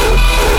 Oh, oh, oh.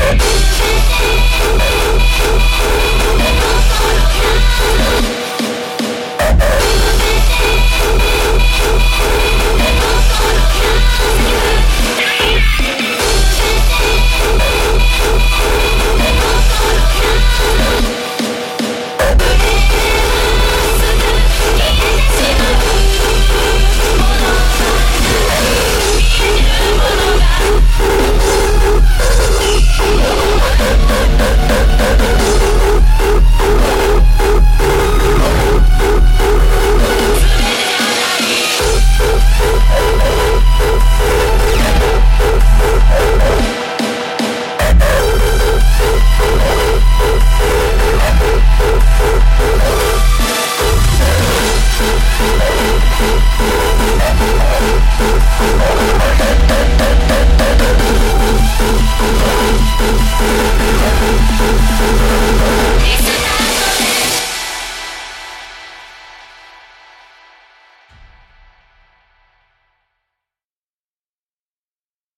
心が